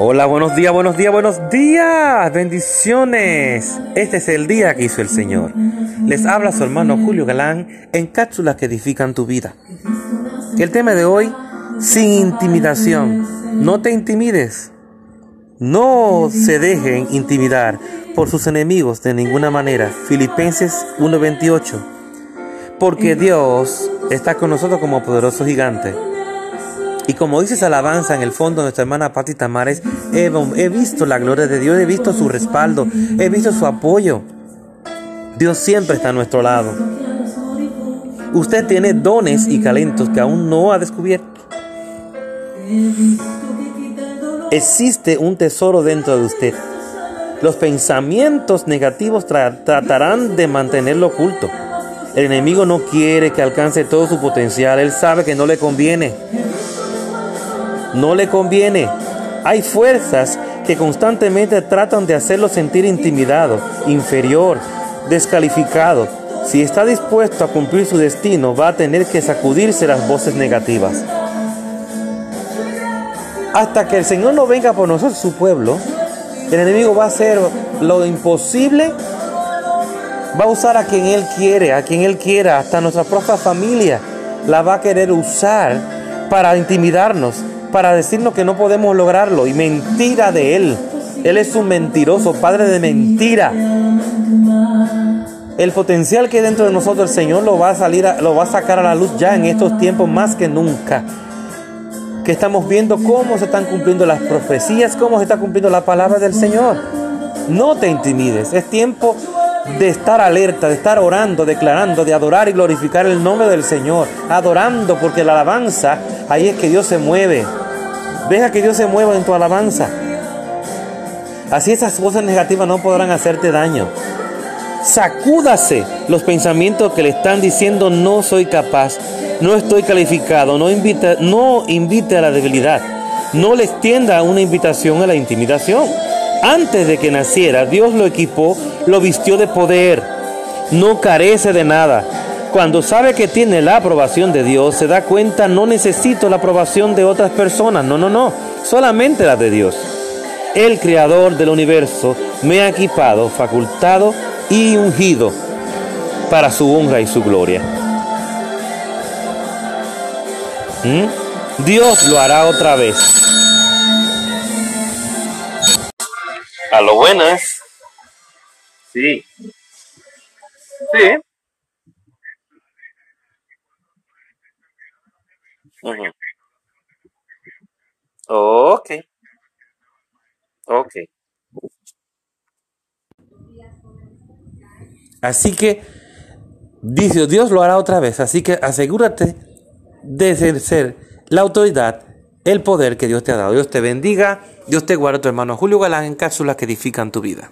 Hola, buenos días, buenos días, buenos días. Bendiciones. Este es el día que hizo el Señor. Les habla su hermano Julio Galán en cápsulas que edifican tu vida. El tema de hoy, sin intimidación. No te intimides. No se dejen intimidar por sus enemigos de ninguna manera. Filipenses 1:28. Porque Dios está con nosotros como poderoso gigante. Y como dice esa alabanza en el fondo, nuestra hermana Patti Tamares, he, he visto la gloria de Dios, he visto su respaldo, he visto su apoyo. Dios siempre está a nuestro lado. Usted tiene dones y talentos que aún no ha descubierto. Existe un tesoro dentro de usted. Los pensamientos negativos tratarán de mantenerlo oculto. El enemigo no quiere que alcance todo su potencial. Él sabe que no le conviene no le conviene. Hay fuerzas que constantemente tratan de hacerlo sentir intimidado, inferior, descalificado. Si está dispuesto a cumplir su destino, va a tener que sacudirse las voces negativas. Hasta que el Señor no venga por nosotros, su pueblo, el enemigo va a hacer lo imposible, va a usar a quien Él quiere, a quien Él quiera, hasta nuestra propia familia la va a querer usar para intimidarnos, para decirnos que no podemos lograrlo y mentira de Él. Él es un mentiroso, padre de mentira. El potencial que hay dentro de nosotros el Señor lo va a salir, lo va a sacar a la luz ya en estos tiempos más que nunca. Que estamos viendo cómo se están cumpliendo las profecías, cómo se está cumpliendo la palabra del Señor. No te intimides, es tiempo de estar alerta, de estar orando, declarando, de adorar y glorificar el nombre del Señor, adorando porque la alabanza, ahí es que Dios se mueve. Deja que Dios se mueva en tu alabanza. Así esas voces negativas no podrán hacerte daño. Sacúdase los pensamientos que le están diciendo no soy capaz, no estoy calificado, no invita, no invite a la debilidad, no le extienda una invitación a la intimidación. Antes de que naciera, Dios lo equipó, lo vistió de poder, no carece de nada. Cuando sabe que tiene la aprobación de Dios, se da cuenta, no necesito la aprobación de otras personas, no, no, no, solamente la de Dios. El creador del universo me ha equipado, facultado y ungido para su honra y su gloria. ¿Mm? Dios lo hará otra vez. A lo buenas. Sí. Sí. Ok. Ok. Así que, dice Dios lo hará otra vez. Así que asegúrate de ejercer la autoridad, el poder que Dios te ha dado. Dios te bendiga. Dios te guarde, tu hermano Julio Galán, en cápsulas que edifican tu vida.